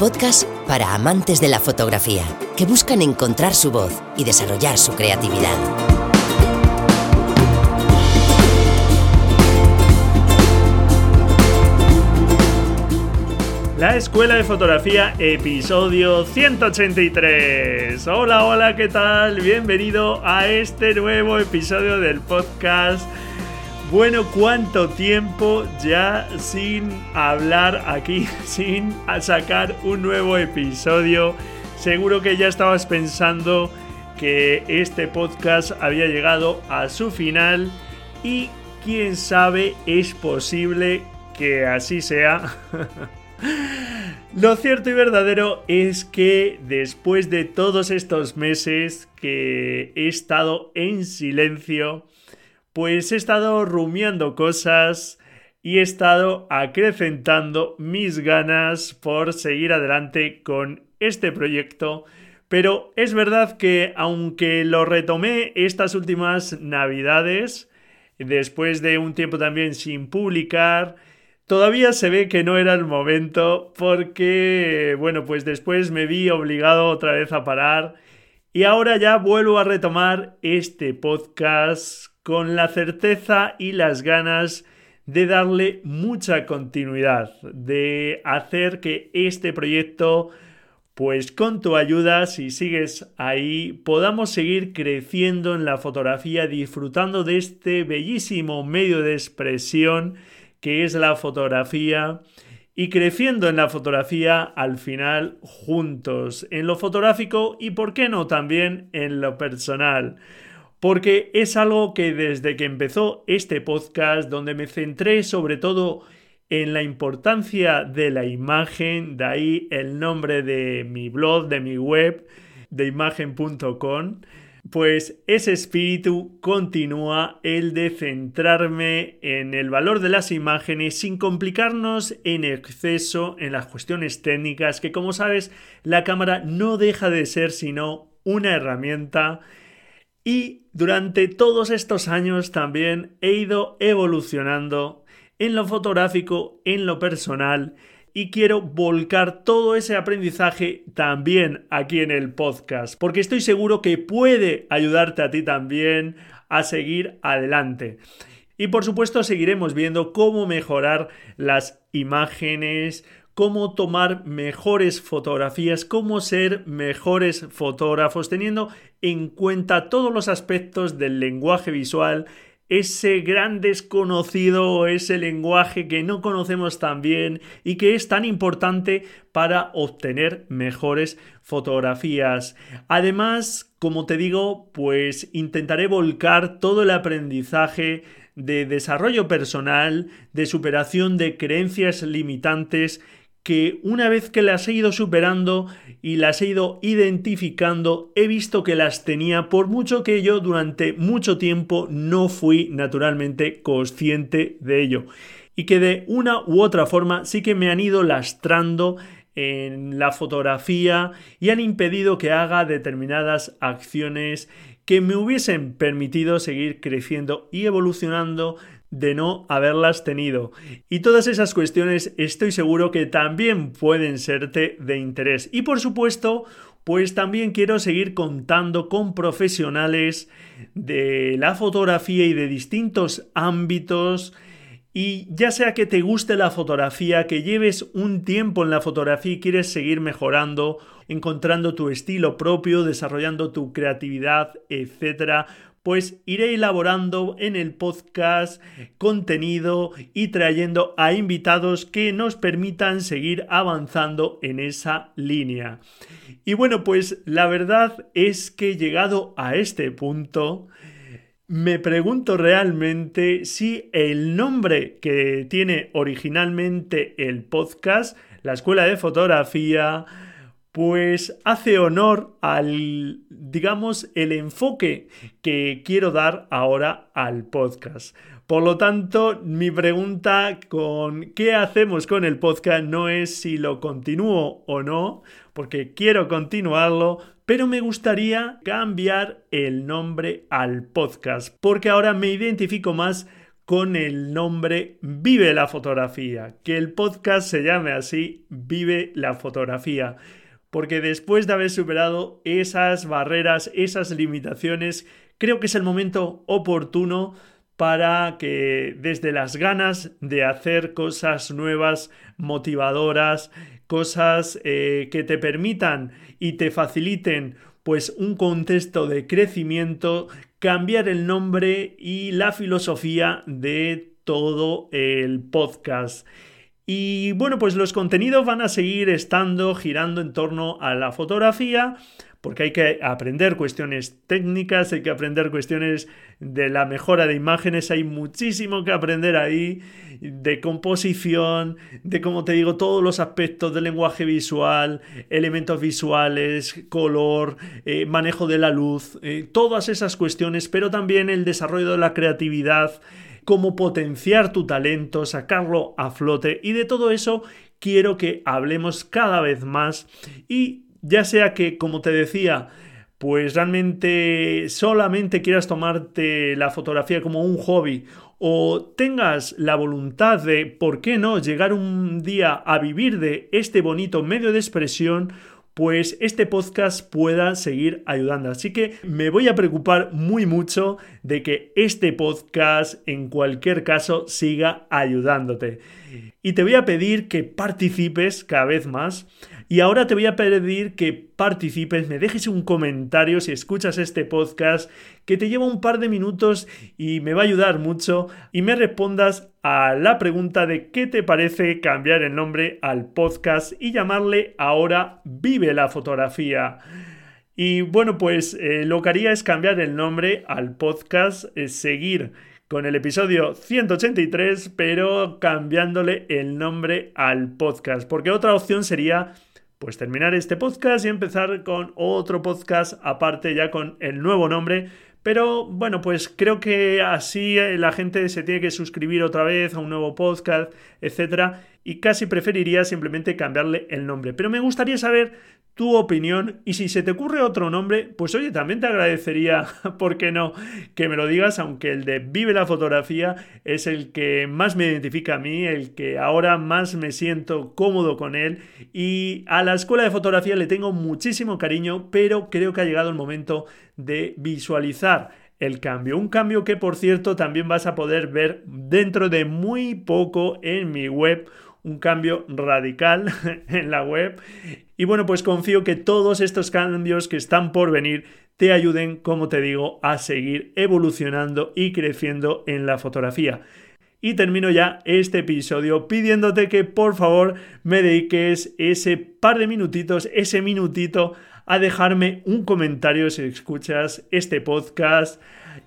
podcast para amantes de la fotografía que buscan encontrar su voz y desarrollar su creatividad. La Escuela de Fotografía, episodio 183. Hola, hola, ¿qué tal? Bienvenido a este nuevo episodio del podcast. Bueno, ¿cuánto tiempo ya sin hablar aquí, sin sacar un nuevo episodio? Seguro que ya estabas pensando que este podcast había llegado a su final y quién sabe, es posible que así sea. Lo cierto y verdadero es que después de todos estos meses que he estado en silencio, pues he estado rumiando cosas y he estado acrecentando mis ganas por seguir adelante con este proyecto. Pero es verdad que aunque lo retomé estas últimas navidades, después de un tiempo también sin publicar, Todavía se ve que no era el momento porque, bueno, pues después me vi obligado otra vez a parar y ahora ya vuelvo a retomar este podcast con la certeza y las ganas de darle mucha continuidad, de hacer que este proyecto, pues con tu ayuda, si sigues ahí, podamos seguir creciendo en la fotografía, disfrutando de este bellísimo medio de expresión que es la fotografía y creciendo en la fotografía al final juntos, en lo fotográfico y por qué no también en lo personal. Porque es algo que desde que empezó este podcast, donde me centré sobre todo en la importancia de la imagen, de ahí el nombre de mi blog, de mi web, de imagen.com, pues ese espíritu continúa el de centrarme en el valor de las imágenes sin complicarnos en exceso en las cuestiones técnicas, que como sabes la cámara no deja de ser sino una herramienta y durante todos estos años también he ido evolucionando en lo fotográfico, en lo personal y quiero volcar todo ese aprendizaje también aquí en el podcast, porque estoy seguro que puede ayudarte a ti también a seguir adelante. Y por supuesto seguiremos viendo cómo mejorar las imágenes, cómo tomar mejores fotografías, cómo ser mejores fotógrafos, teniendo en cuenta todos los aspectos del lenguaje visual, ese gran desconocido, ese lenguaje que no conocemos tan bien y que es tan importante para obtener mejores fotografías. Además, como te digo, pues intentaré volcar todo el aprendizaje de desarrollo personal, de superación de creencias limitantes que una vez que las he ido superando y las he ido identificando, he visto que las tenía por mucho que yo durante mucho tiempo no fui naturalmente consciente de ello. Y que de una u otra forma sí que me han ido lastrando en la fotografía y han impedido que haga determinadas acciones que me hubiesen permitido seguir creciendo y evolucionando de no haberlas tenido. Y todas esas cuestiones estoy seguro que también pueden serte de interés. Y por supuesto, pues también quiero seguir contando con profesionales de la fotografía y de distintos ámbitos. Y ya sea que te guste la fotografía, que lleves un tiempo en la fotografía y quieres seguir mejorando, encontrando tu estilo propio, desarrollando tu creatividad, etcétera, pues iré elaborando en el podcast contenido y trayendo a invitados que nos permitan seguir avanzando en esa línea. Y bueno, pues la verdad es que llegado a este punto, me pregunto realmente si el nombre que tiene originalmente el podcast, la Escuela de Fotografía, pues hace honor al, digamos, el enfoque que quiero dar ahora al podcast. Por lo tanto, mi pregunta con qué hacemos con el podcast no es si lo continúo o no, porque quiero continuarlo, pero me gustaría cambiar el nombre al podcast, porque ahora me identifico más con el nombre Vive la fotografía, que el podcast se llame así, Vive la fotografía, porque después de haber superado esas barreras, esas limitaciones, creo que es el momento oportuno para que desde las ganas de hacer cosas nuevas, motivadoras, cosas eh, que te permitan y te faciliten pues un contexto de crecimiento, cambiar el nombre y la filosofía de todo el podcast. Y bueno, pues los contenidos van a seguir estando girando en torno a la fotografía, porque hay que aprender cuestiones técnicas, hay que aprender cuestiones de la mejora de imágenes, hay muchísimo que aprender ahí, de composición, de como te digo, todos los aspectos del lenguaje visual, elementos visuales, color, eh, manejo de la luz, eh, todas esas cuestiones, pero también el desarrollo de la creatividad, cómo potenciar tu talento, sacarlo a flote y de todo eso quiero que hablemos cada vez más y ya sea que, como te decía, pues realmente solamente quieras tomarte la fotografía como un hobby o tengas la voluntad de, ¿por qué no?, llegar un día a vivir de este bonito medio de expresión, pues este podcast pueda seguir ayudando. Así que me voy a preocupar muy mucho de que este podcast en cualquier caso siga ayudándote. Y te voy a pedir que participes cada vez más y ahora te voy a pedir que participes, me dejes un comentario si escuchas este podcast, que te lleva un par de minutos y me va a ayudar mucho, y me respondas a la pregunta de qué te parece cambiar el nombre al podcast y llamarle ahora Vive la fotografía. Y bueno, pues eh, lo que haría es cambiar el nombre al podcast, seguir con el episodio 183, pero cambiándole el nombre al podcast, porque otra opción sería pues terminar este podcast y empezar con otro podcast aparte ya con el nuevo nombre. Pero bueno, pues creo que así eh, la gente se tiene que suscribir otra vez a un nuevo podcast, etcétera, y casi preferiría simplemente cambiarle el nombre. Pero me gustaría saber tu opinión y si se te ocurre otro nombre, pues oye, también te agradecería, ¿por qué no?, que me lo digas, aunque el de Vive la fotografía es el que más me identifica a mí, el que ahora más me siento cómodo con él y a la escuela de fotografía le tengo muchísimo cariño, pero creo que ha llegado el momento de visualizar el cambio. Un cambio que, por cierto, también vas a poder ver dentro de muy poco en mi web un cambio radical en la web. Y bueno, pues confío que todos estos cambios que están por venir te ayuden, como te digo, a seguir evolucionando y creciendo en la fotografía. Y termino ya este episodio pidiéndote que por favor me dediques ese par de minutitos, ese minutito a dejarme un comentario si escuchas este podcast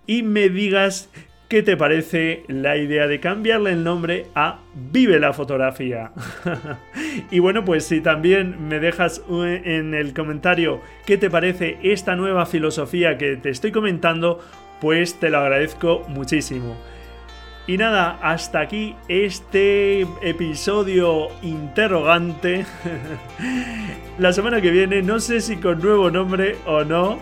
y me digas ¿Qué te parece la idea de cambiarle el nombre a Vive la fotografía? y bueno, pues si también me dejas en el comentario qué te parece esta nueva filosofía que te estoy comentando, pues te lo agradezco muchísimo. Y nada, hasta aquí este episodio interrogante. la semana que viene, no sé si con nuevo nombre o no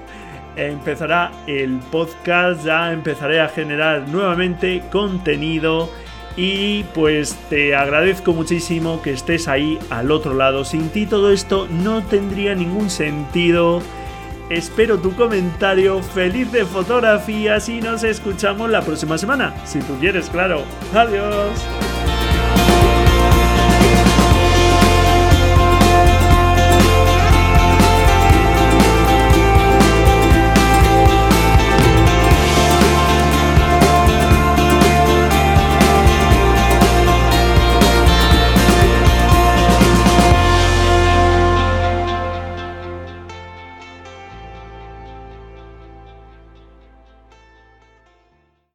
empezará el podcast, ya empezaré a generar nuevamente contenido y pues te agradezco muchísimo que estés ahí al otro lado. Sin ti todo esto no tendría ningún sentido. Espero tu comentario, feliz de fotografías y nos escuchamos la próxima semana, si tú quieres, claro. Adiós.